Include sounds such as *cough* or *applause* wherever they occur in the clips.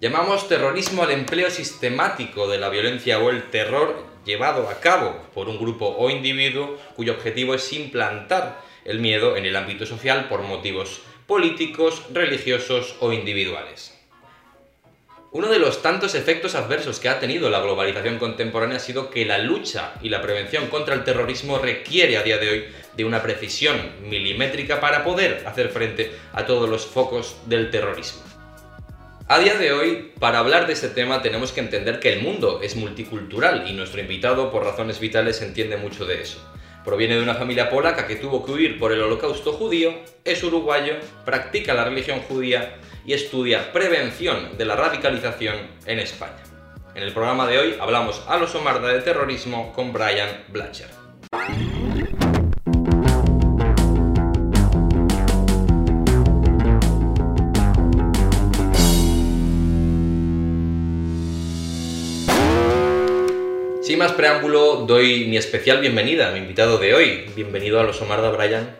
Llamamos terrorismo al empleo sistemático de la violencia o el terror llevado a cabo por un grupo o individuo cuyo objetivo es implantar el miedo en el ámbito social por motivos políticos, religiosos o individuales. Uno de los tantos efectos adversos que ha tenido la globalización contemporánea ha sido que la lucha y la prevención contra el terrorismo requiere a día de hoy de una precisión milimétrica para poder hacer frente a todos los focos del terrorismo. A día de hoy, para hablar de este tema tenemos que entender que el mundo es multicultural y nuestro invitado, por razones vitales, entiende mucho de eso. Proviene de una familia polaca que tuvo que huir por el holocausto judío, es uruguayo, practica la religión judía y estudia prevención de la radicalización en España. En el programa de hoy hablamos a los Omarda de terrorismo con Brian Blacher. Más preámbulo, doy mi especial bienvenida a mi invitado de hoy. Bienvenido a los Omarda, Brian.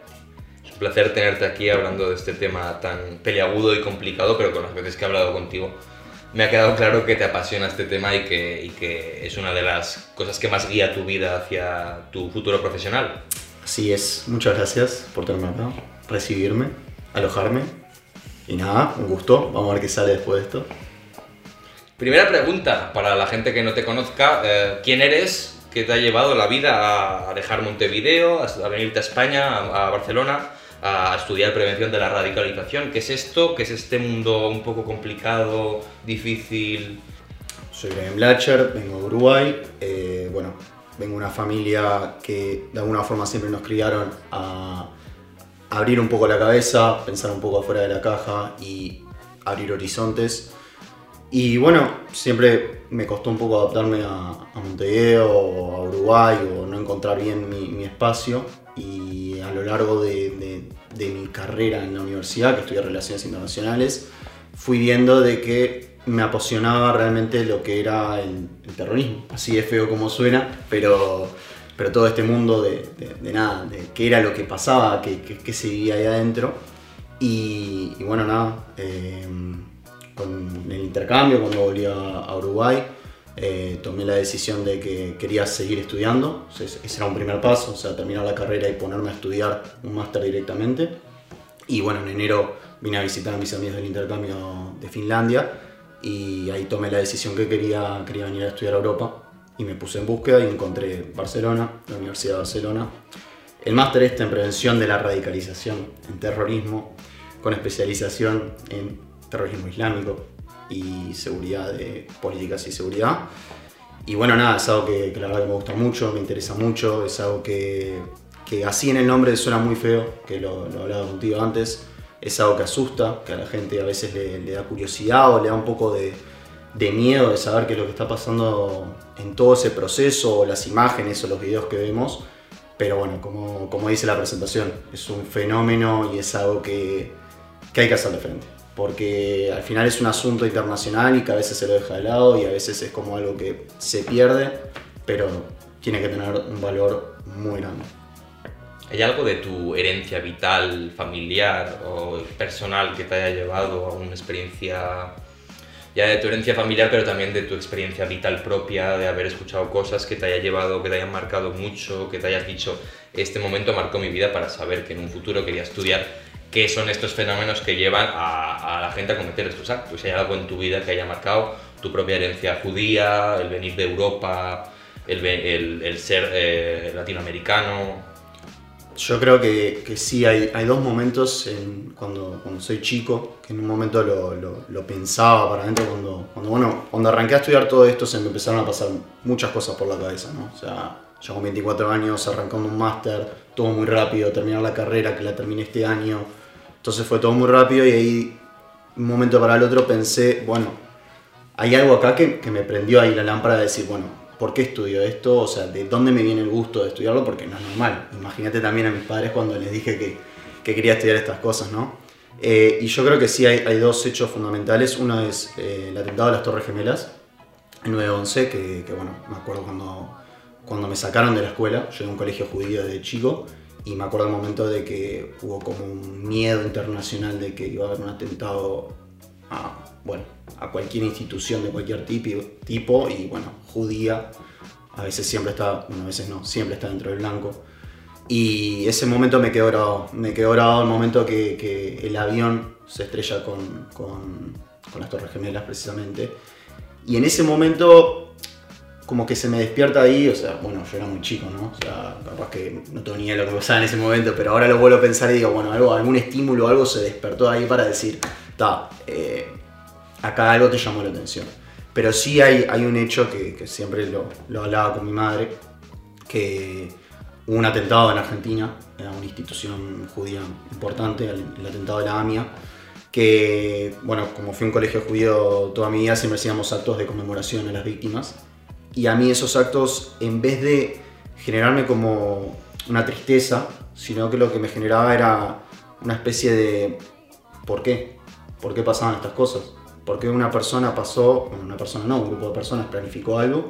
Es un placer tenerte aquí hablando de este tema tan peliagudo y complicado, pero con las veces que he hablado contigo me ha quedado claro que te apasiona este tema y que, y que es una de las cosas que más guía tu vida hacia tu futuro profesional. Así es, muchas gracias por tenerme acá, recibirme, alojarme. Y nada, un gusto, vamos a ver qué sale después de esto. Primera pregunta para la gente que no te conozca, eh, ¿quién eres? ¿Qué te ha llevado la vida a dejar Montevideo, a venirte a España, a, Barcelona, a estudiar prevención de la radicalización? ¿Qué es esto? ¿Qué es este mundo un poco complicado, difícil? Soy Brian Blacher, vengo de Uruguay. eh, bueno, vengo de una familia que de alguna forma siempre nos criaron a abrir un poco la cabeza, pensar un poco afuera de la caja y abrir horizontes. Y bueno, siempre me costó un poco adaptarme a, a Montevideo o a Uruguay o no encontrar bien mi, mi espacio. Y a lo largo de, de- de mi carrera en la universidad, que estudié Relaciones Internacionales, fui viendo de que me apasionaba realmente lo que era el, el terrorismo. Así de feo como suena, pero, pero todo este mundo de, de- de nada, de qué era lo que pasaba, qué, qué- qué se vivía ahí adentro. Y, y bueno, nada, eh, con el intercambio, cuando volví a, a Uruguay, eh, tomé la decisión de que quería seguir estudiando. O sea, ese era un primer paso, o sea, terminar la carrera y ponerme a estudiar un máster directamente. Y bueno, en enero vine a visitar a mis amigos del intercambio de Finlandia y ahí tomé la decisión que quería, quería venir a estudiar a Europa y me puse en búsqueda y encontré Barcelona, la Universidad de Barcelona. El máster este en prevención de la radicalización en terrorismo con especialización en terrorismo islámico y seguridad de políticas y seguridad. Y bueno, nada, es algo que, que la verdad que me gusta mucho, me interesa mucho, es algo que, que así en el nombre suena muy feo, que lo, lo hablaba contigo antes, es algo que asusta, que a la gente a veces le, le da curiosidad o le da un poco de, de miedo de saber qué es lo que está pasando en todo ese proceso, o las imágenes o los videos que vemos. Pero bueno, como, como dice la presentación, es un fenómeno y es algo que, que hay que hacerle frente. Porque al final es un asunto internacional y que a veces se lo deja de lado y a veces es como algo que se pierde, pero tiene que tener un valor muy grande. ¿Hay algo de tu herencia vital, familiar o personal que te haya llevado a una experiencia, ya de tu herencia familiar, pero también de tu experiencia vital propia, de haber escuchado cosas que te haya llevado, que te hayan marcado mucho, que te hayas dicho, este momento marcó mi vida para saber que en un futuro quería estudiar qué son estos fenómenos que llevan a, a la gente a cometer estos actos? Si hay algo en tu vida que haya marcado tu propia herencia judía, el venir de Europa, el, el- el ser eh, latinoamericano. Yo creo que, que sí, hay, hay dos momentos en- cuando, cuando soy chico, que en un momento lo, lo- lo pensaba para adentro, cuando, cuando, bueno, cuando arranqué a estudiar todo esto se me empezaron a pasar muchas cosas por la cabeza, ¿no? O sea, yo con 24 años arrancando un máster, todo muy rápido, terminar la carrera que la terminé este año, entonces fue todo muy rápido y ahí, un momento para el otro pensé, bueno, hay algo acá que, que me prendió ahí la lámpara de decir, bueno, ¿por qué estudio esto? O sea, ¿de dónde me viene el gusto de estudiarlo? Porque no es normal. Imagínate también a mis padres cuando les dije que, que quería estudiar estas cosas, ¿no? Eh, y yo creo que sí hay, dos hechos fundamentales. Uno es eh, el atentado de las Torres Gemelas, el 9-11, que, bueno, me acuerdo cuando, cuando me sacaron de la escuela, yo en un colegio judío desde chico, y me acuerdo el momento de que hubo como un miedo internacional de que iba a haber un atentado a, bueno, a cualquier institución de cualquier tipo, y bueno, judía, a veces siempre está, bueno, a veces no, siempre está dentro del blanco. Y ese momento me quedó grabado, me quedó grabado el momento que, el avión se estrella con, con las Torres Gemelas precisamente. Y en ese momento como que se me despierta ahí, o sea, bueno, yo era muy chico, ¿no? O sea, capaz que no tenía lo que pasaba en ese momento, pero ahora lo vuelvo a pensar y digo, bueno, algo, algún estímulo, algo se despertó ahí para decir, está, eh, acá algo te llamó la atención. Pero sí hay, hay un hecho que, que siempre lo, lo, hablaba con mi madre, que hubo un atentado en Argentina, era una institución judía importante, el, el atentado de la AMIA, que, bueno, como fui a un colegio judío toda mi vida, siempre hacíamos actos de conmemoración a las víctimas y a mí esos actos, en vez de generarme como una tristeza, sino que lo que me generaba era una especie de ¿por qué? ¿Por qué pasaban estas cosas? ¿Por qué una persona pasó, una persona no, un grupo de personas planificó algo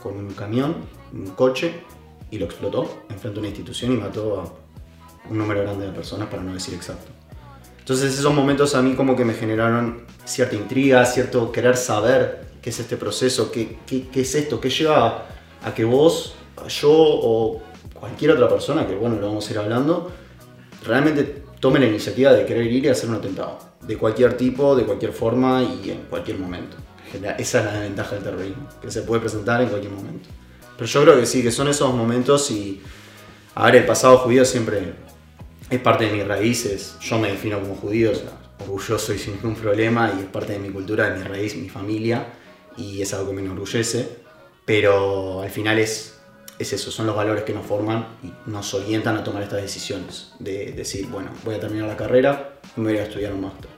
con un camión, un coche, y lo explotó enfrente de una institución y mató a un número grande de personas, para no decir exacto. Entonces esos momentos a mí como que me generaron cierta intriga, cierto querer saber qué es este proceso, qué, qué, qué es esto, qué lleva a, que vos, yo o cualquier otra persona, que bueno, lo vamos a ir hablando, realmente tome la iniciativa de querer ir y hacer un atentado. De cualquier tipo, de cualquier forma y en cualquier momento. Esa es la ventaja del terrorismo, que se puede presentar en cualquier momento. Pero yo creo que sí, que son esos momentos y... A ver, el pasado judío siempre es parte de mis raíces. Yo me defino como judío, o sea, orgulloso y sin ningún problema, y es parte de mi cultura, de mi raíz, mi familia y es algo que me enorgullece, pero al final es, es eso, son los valores que nos forman y nos orientan a tomar estas decisiones, de decir, bueno, voy a terminar la carrera me voy a estudiar un máster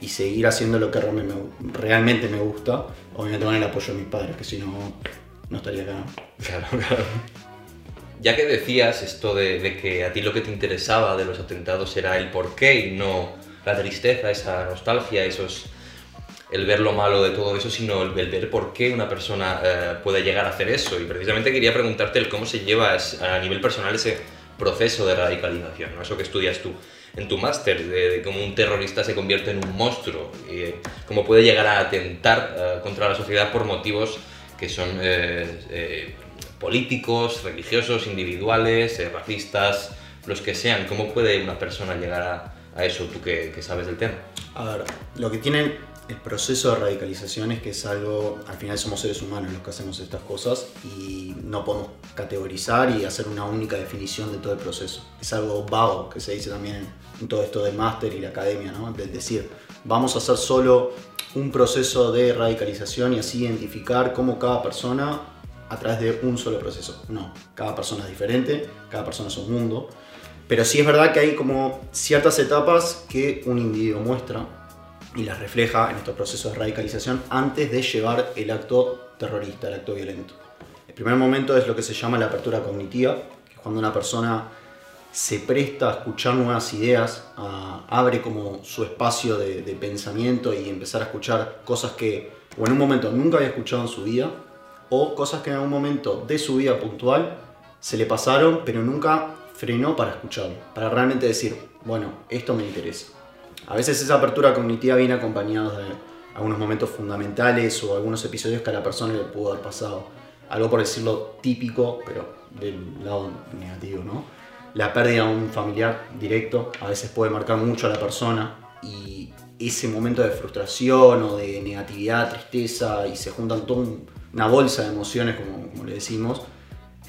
y seguir haciendo lo que realmente me, realmente me gusta, obviamente con el apoyo de mis padres, que si no, no estaría acá. Claro, claro. Ya que decías esto de, de que a ti lo que te interesaba de los atentados era el porqué y no la tristeza, esa nostalgia, esos el ver lo malo de todo eso, sino el, el ver por qué una persona eh, puede llegar a hacer eso. Y precisamente quería preguntarte el cómo se lleva a nivel personal ese proceso de radicalización, ¿no? eso que estudias tú en tu máster, de, cómo un terrorista se convierte en un monstruo, y eh, cómo puede llegar a atentar eh, contra la sociedad por motivos que son políticos, religiosos, individuales, racistas, los que sean. ¿Cómo puede una persona llegar a, eso, tú que, sabes del tema? A lo que tienen el proceso de radicalización es que es algo, al final somos seres humanos los que hacemos estas cosas y no podemos categorizar y hacer una única definición de todo el proceso. Es algo vago que se dice también en todo esto del máster y la academia, ¿no? Es decir, vamos a hacer solo un proceso de radicalización y así identificar cómo cada persona a través de un solo proceso. No, cada persona es diferente, cada persona es un mundo, pero sí es verdad que hay como ciertas etapas que un individuo muestra y las refleja en estos procesos de radicalización antes de llevar el acto terrorista, el acto violento. El primer momento es lo que se llama la apertura cognitiva, que es cuando una persona se presta a escuchar nuevas ideas, abre como su espacio de, de, pensamiento y empezar a escuchar cosas que o en un momento nunca había escuchado en su vida, o cosas que en algún momento de su vida puntual se le pasaron, pero nunca frenó para escucharlo, para realmente decir, bueno, esto me interesa. A veces esa apertura cognitiva viene acompañada de algunos momentos fundamentales o algunos episodios que a la persona le pudo haber pasado. Algo por decirlo típico, pero del lado negativo, ¿no? La pérdida de un familiar directo a veces puede marcar mucho a la persona y ese momento de frustración o de negatividad, tristeza y se juntan toda una bolsa de emociones, como, como le decimos,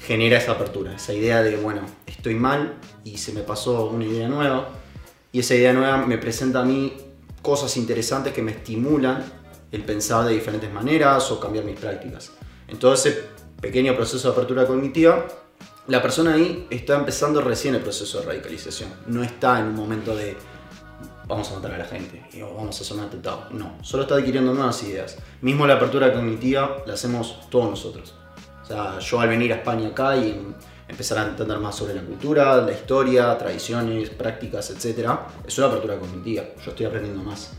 genera esa apertura, esa idea de, bueno, estoy mal y se me pasó una idea nueva, y esa idea nueva me presenta a mí cosas interesantes que me estimulan el pensar de diferentes maneras o cambiar mis prácticas. En todo ese pequeño proceso de apertura cognitiva, la persona ahí está empezando recién el proceso de radicalización. No está en un momento de vamos a matar a la gente o vamos a hacer un atentado. No, solo está adquiriendo nuevas ideas. Mismo la apertura cognitiva la hacemos todos nosotros. O sea, yo al venir a España acá y empezar a entender más sobre la cultura, la historia, tradiciones, prácticas, etc. Es una apertura cognitiva, yo estoy aprendiendo más.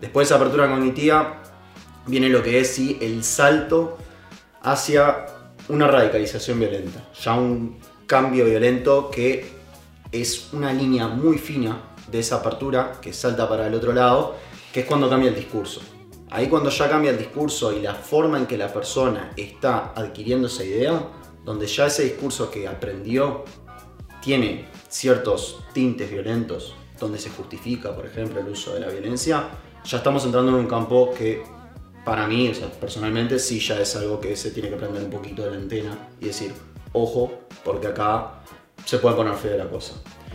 Después de esa apertura cognitiva viene lo que es sí, el salto hacia una radicalización violenta, ya un cambio violento que es una línea muy fina de esa apertura que salta para el otro lado, que es cuando cambia el discurso. Ahí cuando ya cambia el discurso y la forma en que la persona está adquiriendo esa idea, donde ya ese discurso que aprendió tiene ciertos tintes violentos, donde se justifica, por ejemplo, el uso de la violencia, ya estamos entrando en un campo que para mí, o sea, personalmente, sí ya es algo que se tiene que prender un poquito de la antena y decir, ojo, porque acá se puede poner fea la cosa.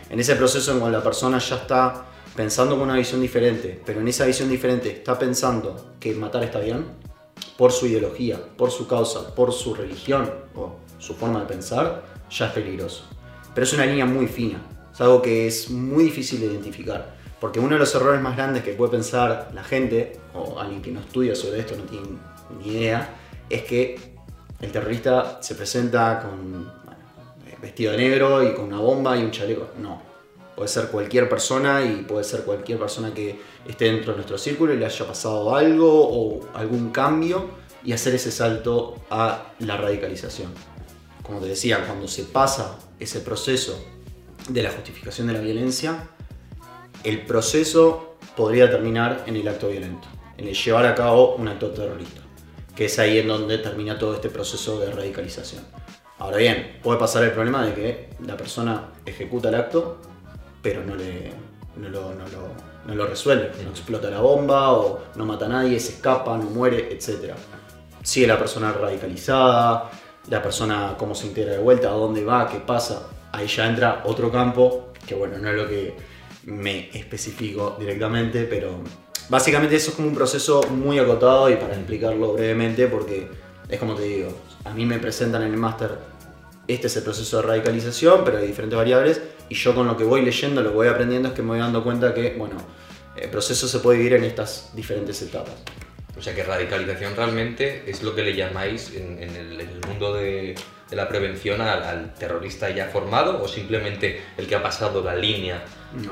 En ese proceso en cuando la persona ya está pensando con una visión diferente, pero en esa visión diferente está pensando que matar está bien, por su ideología, por su causa, por su religión o su forma de pensar, ya es peligroso. Pero es una línea muy fina, es algo que es muy difícil de identificar. Porque uno de los errores más grandes que puede pensar la gente, o alguien que no estudia sobre esto, no tiene ni idea, es que el terrorista se presenta con vestido de negro y con una bomba y un chaleco. No. Puede ser cualquier persona y puede ser cualquier persona que esté dentro de nuestro círculo y le haya pasado algo o algún cambio y hacer ese salto a la radicalización. Como te decía, cuando se pasa ese proceso de la justificación de la violencia, el proceso podría terminar en el acto violento, en el llevar a cabo un acto terrorista, que es ahí en donde termina todo este proceso de radicalización. Ahora bien, puede pasar el problema de que la persona ejecuta el acto, pero no, le, no, lo, no, lo, no lo resuelve, no explota la bomba o no mata a nadie, se escapa, no muere, etc. Sigue la persona radicalizada, la persona cómo se integra de vuelta, a dónde va, qué pasa. Ahí ya entra otro campo, que bueno, no es lo que me especifico directamente, pero básicamente eso es como un proceso muy acotado y para explicarlo brevemente, porque es como te digo, a mí me presentan en el máster, este es el proceso de radicalización, pero hay diferentes variables, y yo con lo que voy leyendo, lo que voy aprendiendo es que me voy dando cuenta que, bueno, el proceso se puede dividir en estas diferentes etapas. O sea que radicalización realmente es lo que le llamáis en, el, mundo de, la prevención al, terrorista ya formado o simplemente el que ha pasado la línea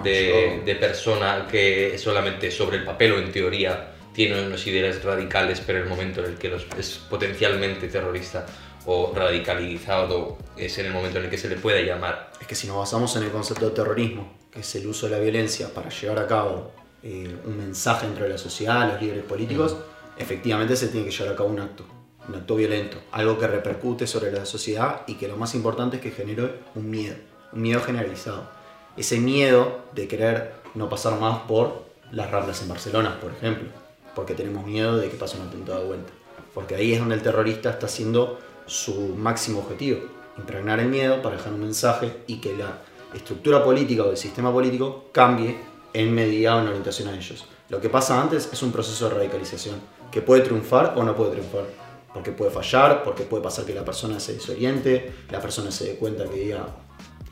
de, de, persona que solamente sobre el papel o en teoría tiene unas ideas radicales, pero el momento en el que es potencialmente terrorista o radicalizado es en el momento en el que se le puede llamar. Es que si nos basamos en el concepto de terrorismo, que es el uso de la violencia para llevar a cabo eh, un mensaje dentro de la sociedad, los líderes políticos, efectivamente se tiene que llevar a cabo un acto, un acto violento, algo que repercute sobre la sociedad y que lo más importante es que genere un miedo, un miedo generalizado. Ese miedo de querer no pasar más por las ramblas en Barcelona, por ejemplo porque tenemos miedo de que pase un atentado de vuelta. Porque ahí es donde el terrorista está haciendo su máximo objetivo, impregnar el miedo para dejar un mensaje y que la estructura política o el sistema político cambie en medida o en orientación a ellos. Lo que pasa antes es un proceso de radicalización, que puede triunfar o no puede triunfar, porque puede fallar, porque puede pasar que la persona se desoriente, la persona se dé cuenta que diga,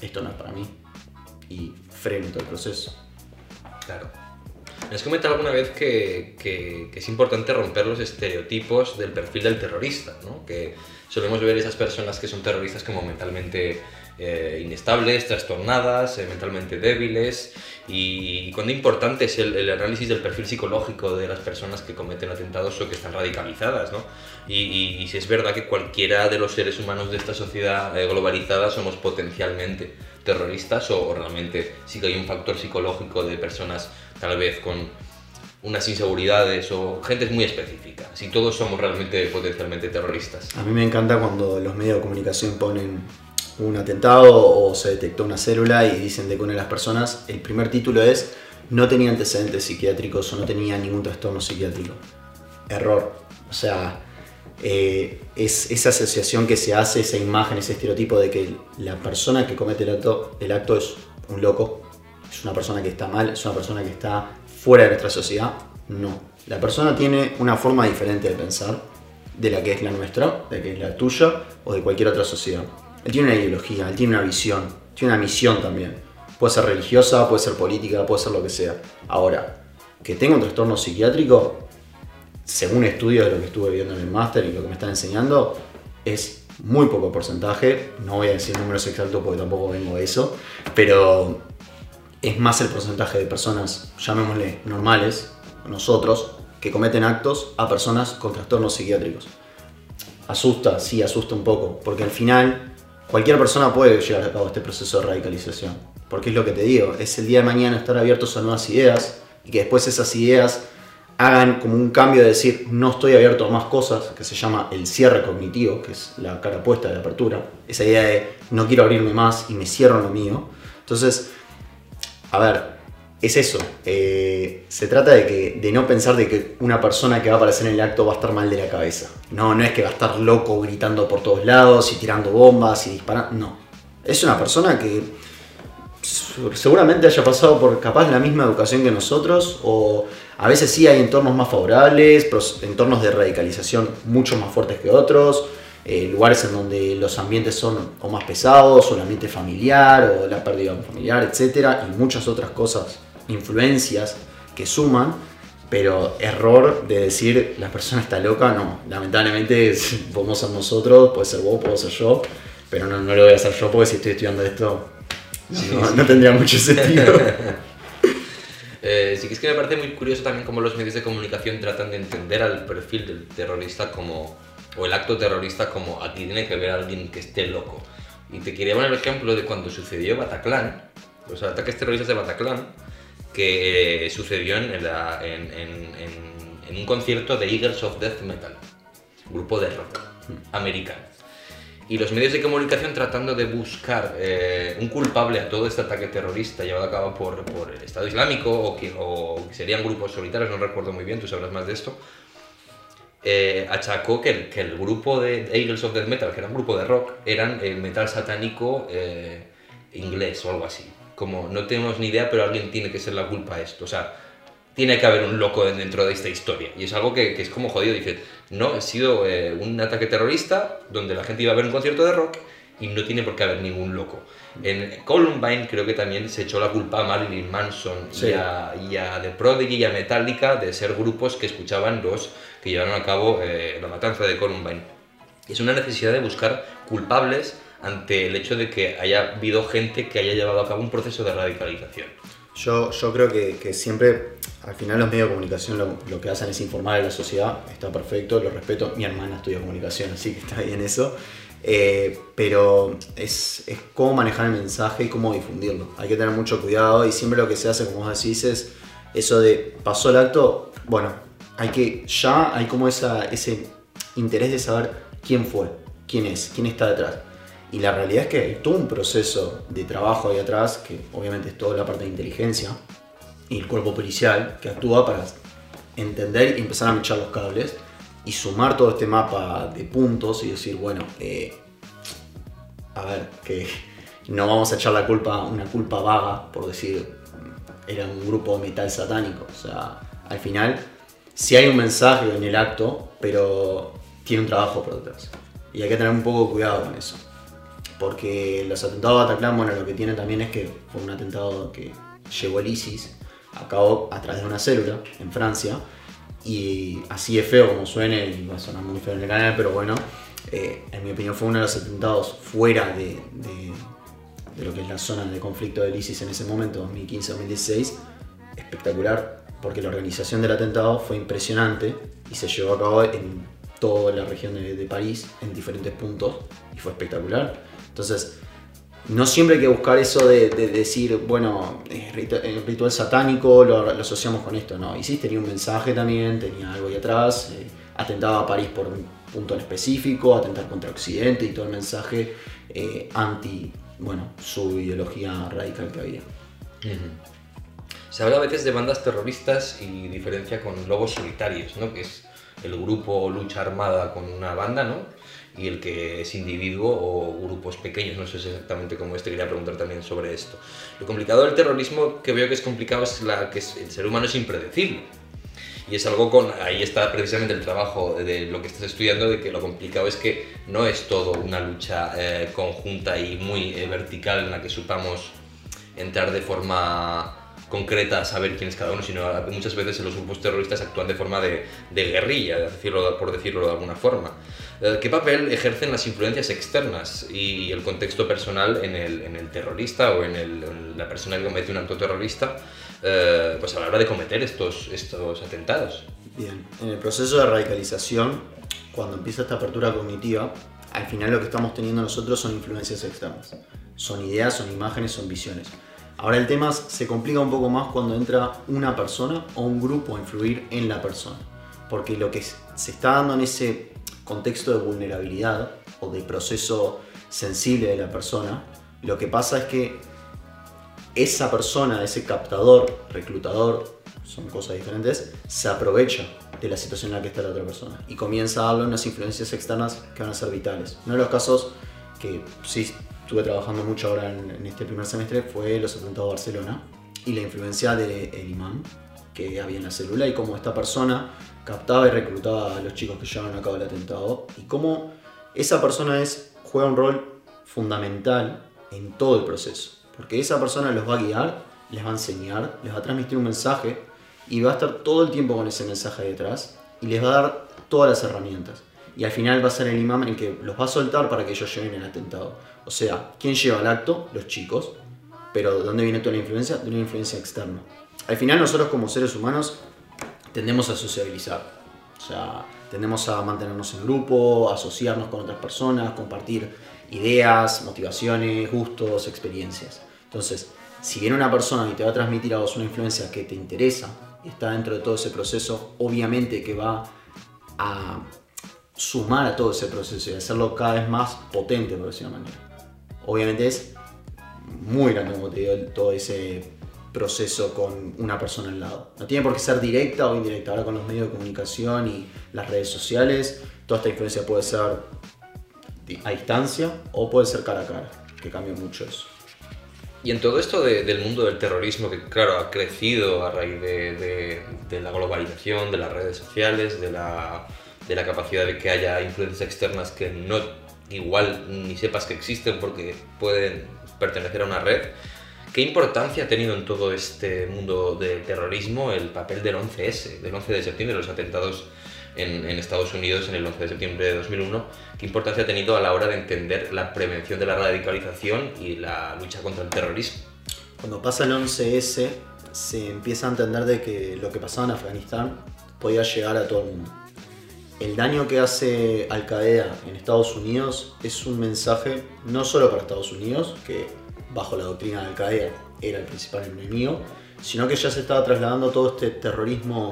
esto no es para mí, y frene todo el proceso. Claro. Me has comentado alguna vez que, que, es importante romper los estereotipos del perfil del terrorista, ¿no? que solemos ver esas personas que son terroristas como mentalmente eh, inestables, trastornadas, eh, mentalmente débiles, y, cuán importante es el, análisis del perfil psicológico de las personas que cometen atentados o que están radicalizadas. ¿no? Y, si es verdad que cualquiera de los seres humanos de esta sociedad eh, globalizada somos potencialmente terroristas o realmente sí que hay un factor psicológico de personas tal vez con unas inseguridades o gente muy específica, si todos somos realmente potencialmente terroristas. A mí me encanta cuando los medios de comunicación ponen un atentado o se detectó una célula y dicen de que una de las personas, el primer título es no tenía antecedentes psiquiátricos o no tenía ningún trastorno psiquiátrico. Error. O sea, eh, es esa asociación que se hace, esa imagen, ese estereotipo de que la persona que comete el acto, el acto es un loco, es una persona que está mal, es una persona que está fuera de nuestra sociedad. No. La persona tiene una forma diferente de pensar de la que es la nuestra, de la que es la tuya o de cualquier otra sociedad. Él tiene una ideología, él tiene una visión, tiene una misión también. Puede ser religiosa, puede ser política, puede ser lo que sea. Ahora, que tenga un trastorno psiquiátrico, según estudios de lo que estuve viendo en el máster y lo que me están enseñando, es muy poco porcentaje. No voy a decir números exactos porque tampoco vengo de eso, pero es más el porcentaje de personas, llamémosle normales, nosotros, que cometen actos a personas con trastornos psiquiátricos. Asusta, sí, asusta un poco, porque al final cualquier persona puede llevar a cabo este proceso de radicalización. Porque es lo que te digo, es el día de mañana estar abiertos a nuevas ideas y que después esas ideas hagan como un cambio de decir no estoy abierto a más cosas, que se llama el cierre cognitivo, que es la cara puesta de la apertura, esa idea de no quiero abrirme más y me cierro lo mío. Entonces, a ver, es eso. eh, se trata de, que, de no pensar de que una persona que va a aparecer en el acto va a estar mal de la cabeza. No, no es que va a estar loco gritando por todos lados y tirando bombas y disparando. No. Es una persona que seguramente haya pasado por capaz la misma educación que nosotros o a veces sí hay entornos más favorables, entornos de radicalización mucho más fuertes que otros, eh, lugares en donde los ambientes son o más pesados, o el ambiente familiar, o la pérdida familiar, etcétera, y muchas otras cosas, influencias que suman, pero error de decir la persona está loca, no, lamentablemente podemos ser nosotros, puede ser vos, puedo ser yo, pero no, no lo voy a hacer yo porque si estoy estudiando esto no, no tendría mucho sentido. *laughs* Eh, sí que es que me parece muy curioso también cómo los medios de comunicación tratan de entender al perfil del terrorista como, o el acto terrorista como aquí tiene que haber alguien que esté loco. Y te quería poner el ejemplo de cuando sucedió Bataclan, los ataques terroristas de Bataclan, que eh, sucedió en, la- en- en- en- un concierto de Eagles of Death Metal, grupo de rock americano. Y los medios de comunicación tratando de buscar eh, un culpable a todo este ataque terrorista llevado a cabo por, por el Estado Islámico o que, o que serían grupos solitarios, no recuerdo muy bien, tú sabrás más de esto, eh, achacó que el, que el grupo de Eagles of Death Metal, que era un grupo de rock, eran el metal satánico eh, inglés o algo así. Como no tenemos ni idea, pero alguien tiene que ser la culpa de esto. O sea, tiene que haber un loco dentro de esta historia. Y es algo que, que es como jodido. Dices, no, ha sido eh, un ataque terrorista donde la gente iba a ver un concierto de rock y no tiene por qué haber ningún loco. En Columbine creo que también se echó la culpa a Marilyn Manson Sí. y, a, y a The Prodigy y a Metallica de ser grupos que escuchaban los que llevaron a cabo eh, la matanza de Columbine. Es una necesidad de buscar culpables ante el hecho de que haya habido gente que haya llevado a cabo un proceso de radicalización. Yo, yo creo que, que siempre, al final los medios de comunicación lo, lo que hacen es informar a la sociedad, está perfecto, lo respeto, mi hermana estudia comunicación, así que está bien eso, Eh, pero es, es cómo manejar el mensaje y cómo difundirlo. Hay que tener mucho cuidado y siempre lo que se hace, como vos decís, es eso de pasó el acto, bueno, hay que ya hay como esa, ese interés de saber quién fue, quién es, quién está detrás. Y la realidad es que hay todo un proceso de trabajo ahí atrás, que obviamente es toda la parte de inteligencia y el cuerpo policial, que actúa para entender y empezar a mechar los cables y sumar todo este mapa de puntos y decir, bueno, eh, a ver, que no vamos a echar la culpa, una culpa vaga, por decir, era un grupo metal satánico. O sea, al final, sí hay un mensaje en el acto, pero tiene un trabajo por detrás. Y hay que tener un poco de cuidado con eso. Porque los atentados de Bataclan, bueno, lo que tiene también es que fue un atentado que llegó el ISIS a cabo a través de una célula en Francia. Y así es feo como suene, y va a sonar muy feo en el canal, pero bueno, eh, en mi opinión fue uno de los atentados fuera de, lo que es la zona de conflicto del ISIS en ese momento, 2015-2016, espectacular, porque la organización del atentado fue impresionante y se llevó a cabo en toda la región de París, en diferentes puntos, y fue espectacular. Entonces, no siempre hay que buscar eso de, de decir, bueno, ritual satánico lo, asociamos con esto, no. Y sí, tenía un mensaje también, tenía algo ahí atrás, eh, atentaba a París por un punto en específico, atentar contra Occidente y todo el mensaje eh, anti, bueno, su ideología radical que había. Se habla a veces de bandas terroristas y diferencia con lobos solitarios, ¿no? Que es el grupo lucha armada con una banda, ¿no? Y el que es individuo o grupos pequeños, no sé exactamente cómo este, quería preguntar también sobre esto. Lo complicado del terrorismo que veo que es complicado es la, que es- el ser humano es impredecible. Y es algo con, ahí está precisamente el trabajo de lo que estás estudiando, de que lo complicado es que no es todo una lucha eh, conjunta y muy eh, vertical en la que supamos entrar de forma concreta a saber quién es cada uno, sino muchas veces los grupos terroristas actúan de forma de, de guerrilla, de decirlo, por decirlo de alguna forma. Eh, ¿Qué papel ejercen las influencias externas y el contexto personal en el, en el terrorista o en, el- en la persona que comete un acto terrorista eh, pues a la hora de cometer estos, estos atentados? Bien, en el proceso de radicalización, cuando empieza esta apertura cognitiva, al final lo que estamos teniendo nosotros son influencias externas. Son ideas, son imágenes, son visiones. Ahora el tema se complica un poco más cuando entra una persona o un grupo a influir en la persona. Porque lo que se está dando en ese contexto de vulnerabilidad o de proceso sensible de la persona, lo que pasa es que esa persona, ese captador, reclutador, son cosas diferentes, se aprovecha de la situación en la que está la otra persona y comienza a darle unas influencias externas que van a ser vitales. Uno de los casos que sí estuve trabajando mucho ahora en, este primer semestre fue los atentados de Barcelona y la influencia del de imán que había en la célula y cómo esta persona captaba y reclutaba a los chicos que llevaban a cabo el atentado y cómo esa persona es, juega un rol fundamental en todo el proceso. Porque esa persona los va a guiar, les va a enseñar, les va a transmitir un mensaje y va a estar todo el tiempo con ese mensaje detrás y les va a dar todas las herramientas. Y al final va a ser el imán el que los va a soltar para que ellos lleven el atentado. O sea, ¿quién lleva el acto? Los chicos. Pero ¿de dónde viene toda la influencia? De una influencia externa. Al final nosotros como seres humanos tendemos a sociabilizar. O sea, tendemos a mantenernos en grupo, asociarnos con otras personas, compartir ideas, motivaciones, gustos, experiencias. Entonces, si viene una persona y te va a transmitir a vos una influencia que te interesa está dentro de todo ese proceso, obviamente que va a sumar a todo ese proceso y hacerlo cada vez más potente, por decirlo de manera. Obviamente es muy grande, como te digo, todo ese proceso con una persona al lado. No tiene por qué ser directa o indirecta. Ahora con los medios de comunicación y las redes sociales, toda esta influencia puede ser a distancia o puede ser cara a cara, que cambia mucho eso. Y en todo esto del mundo del terrorismo, que claro, ha crecido a raíz de, la globalización, de las redes sociales, de la, de la, capacidad de que haya influencias externas que no igual ni sepas que existen porque pueden pertenecer a una red, ¿qué importancia ha tenido en todo este mundo del terrorismo el papel del 11S, del 11 de septiembre, los atentados en, Estados Unidos en el 11 de septiembre de 2001, qué importancia ha tenido a la hora de entender la prevención de la radicalización y la lucha contra el terrorismo. Cuando pasa el 11S se empieza a entender de que lo que pasaba en Afganistán podía llegar a todo el mundo. El daño que hace Al Qaeda en Estados Unidos es un mensaje no solo para Estados Unidos, que bajo la doctrina de Al Qaeda era el principal enemigo, sino que ya se estaba trasladando todo este terrorismo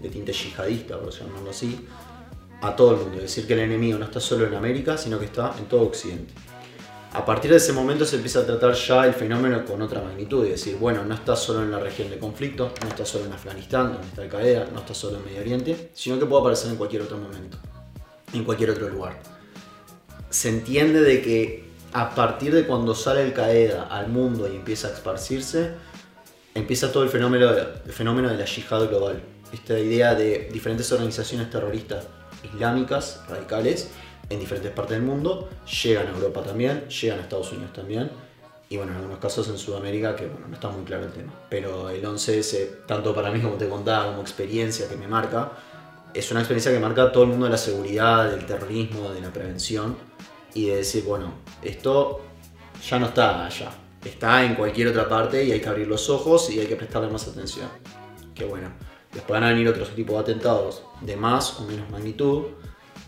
de tinte yihadista, por llamarlo así, a todo el mundo. Es decir, que el enemigo no está solo en América, sino que está en todo Occidente. A partir de ese momento se empieza a tratar ya el fenómeno con otra magnitud, y decir, bueno, no está solo en la región de conflicto, no está solo en Afganistán, donde está Al Qaeda, no está solo en Medio Oriente, sino que puede aparecer en cualquier otro momento, en cualquier otro lugar. Se entiende de que a partir de cuando sale Al Qaeda al mundo y empieza a esparcirse, empieza todo el fenómeno, el fenómeno de la yihad global, esta idea de diferentes organizaciones terroristas islámicas, radicales, en diferentes partes del mundo, llegan a Europa también, llegan a Estados Unidos también, y bueno, en algunos casos en Sudamérica, que bueno, no está muy claro el tema. Pero el 11S, tanto para mí como te contaba, como experiencia que me marca, es una experiencia que marca todo el mundo de la seguridad, del terrorismo, de la prevención, y de decir, bueno, esto ya no está allá, está en cualquier otra parte y hay que abrir los ojos y hay que prestarle más atención. Qué bueno. Después van a venir otros tipos de atentados de más o menos magnitud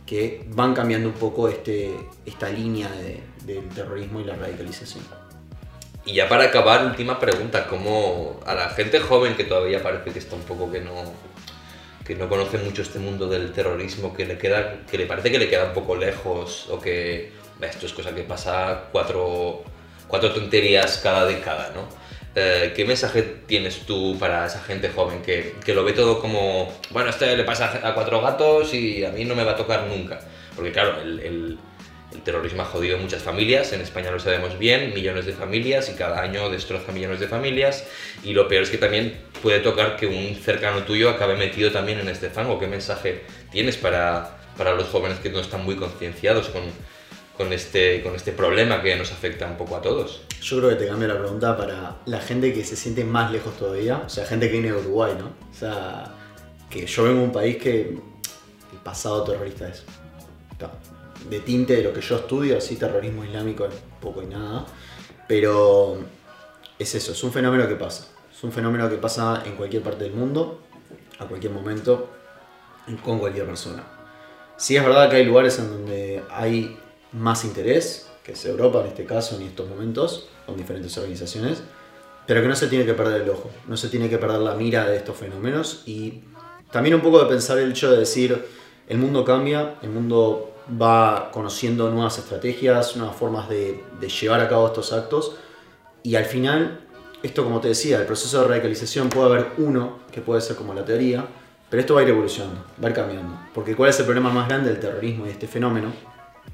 que van cambiando un poco este, esta línea del terrorismo y la radicalización. Y ya para acabar, última pregunta, ¿cómo a la gente joven que todavía parece que está un poco que no, que no conoce mucho este mundo del terrorismo, que le, queda, que le parece que le queda un poco lejos o que esto es cosa que pasa cuatro, cuatro tonterías cada década, ¿no? Eh, ¿qué mensaje tienes tú para esa gente joven que, que, lo ve todo como, bueno, este le pasa a cuatro gatos y a mí no me va a tocar nunca? Porque claro, el, terrorismo ha jodido muchas familias, en España lo sabemos bien, millones de familias y cada año destroza millones de familias y lo peor es que también puede tocar que un cercano tuyo acabe metido también en este fango. ¿Qué mensaje tienes para, para los jóvenes que no están muy concienciados con, con este, con este problema que nos afecta un poco a todos. Yo creo que te cambio la pregunta para la gente que se siente más lejos todavía, o sea, gente que viene de Uruguay, ¿no? O sea, que yo vengo de un país que el pasado terrorista es de tinte de lo que yo estudio, así terrorismo islámico poco y nada, pero es eso, es un fenómeno que pasa, es un fenómeno que pasa en cualquier parte del mundo, a cualquier momento, con cualquier persona. Sí es verdad que hay lugares en donde hay más interés, que es Europa en este caso, en estos momentos, con diferentes organizaciones. pero que no se tiene que perder el ojo, no se tiene que perder la mira de estos fenómenos y también un poco de pensar el hecho de decir, el mundo cambia, el mundo va conociendo nuevas estrategias, nuevas formas de, llevar a cabo estos actos y al final, esto como te decía, el proceso de radicalización puede haber uno que puede ser como la teoría, pero esto va a ir evolucionando, va a ir cambiando. Porque ¿cuál es el problema más grande del terrorismo y de este fenómeno?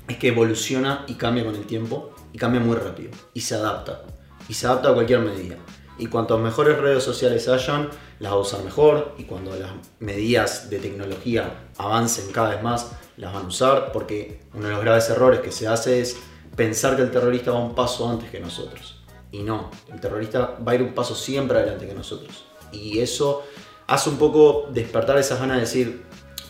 Es que evoluciona y cambia con el tiempo y cambia muy rápido y se adapta. Y se adapta a cualquier medida. Y cuanto mejores redes sociales hayan, las va a usar mejor. Y cuando las medidas de tecnología avancen cada vez más, las van a usar. Porque uno de los graves errores que se hace es pensar que el terrorista va un paso antes que nosotros. Y no, el terrorista va a ir un paso siempre adelante que nosotros. Y eso hace un poco despertar esas ganas de decir,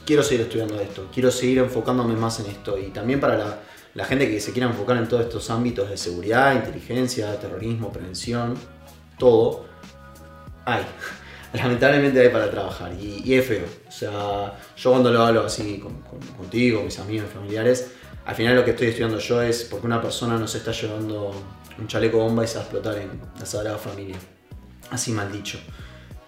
quiero seguir estudiando esto, quiero seguir enfocándome más en esto. Y también para la, gente que se quiera enfocar en todos estos ámbitos de seguridad, inteligencia, terrorismo, prevención, todo, hay. *laughs* Lamentablemente hay para trabajar y, es feo. O sea, yo cuando lo hablo así con, contigo, mis amigos, mis familiares, al final lo que estoy estudiando yo es porque una persona nos está llevando un chaleco bomba y se va a explotar en la Sagrada Familia. Así mal dicho.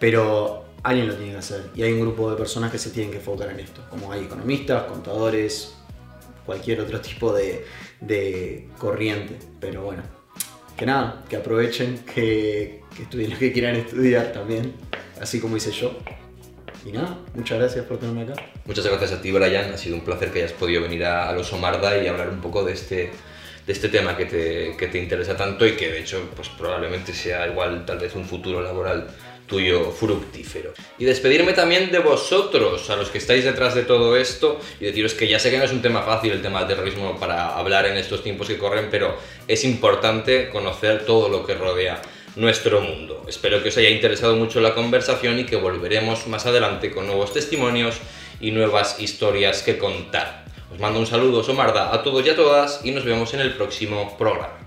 Pero alguien lo tiene que hacer y hay un grupo de personas que se tienen que enfocar en esto, como hay economistas, contadores, cualquier otro tipo de, corriente. Pero bueno, que nada, que aprovechen, que, estudien lo que quieran estudiar también, así como hice yo. Y nada, muchas gracias por tenerme acá. Muchas gracias a ti, Brian. Ha sido un placer que hayas podido venir a, a Los Omarda y hablar un poco de este, de este tema que te, que te interesa tanto y que de hecho pues probablemente sea igual tal vez un futuro laboral tuyo fructífero. Y despedirme también de vosotros, a los que estáis detrás de todo esto, y deciros que ya sé que no es un tema fácil el tema del terrorismo para hablar en estos tiempos que corren, pero es importante conocer todo lo que rodea nuestro mundo. Espero que os haya interesado mucho la conversación y que volveremos más adelante con nuevos testimonios y nuevas historias que contar. Os mando un saludo, Somarda, a todos y a todas y nos vemos en el próximo programa.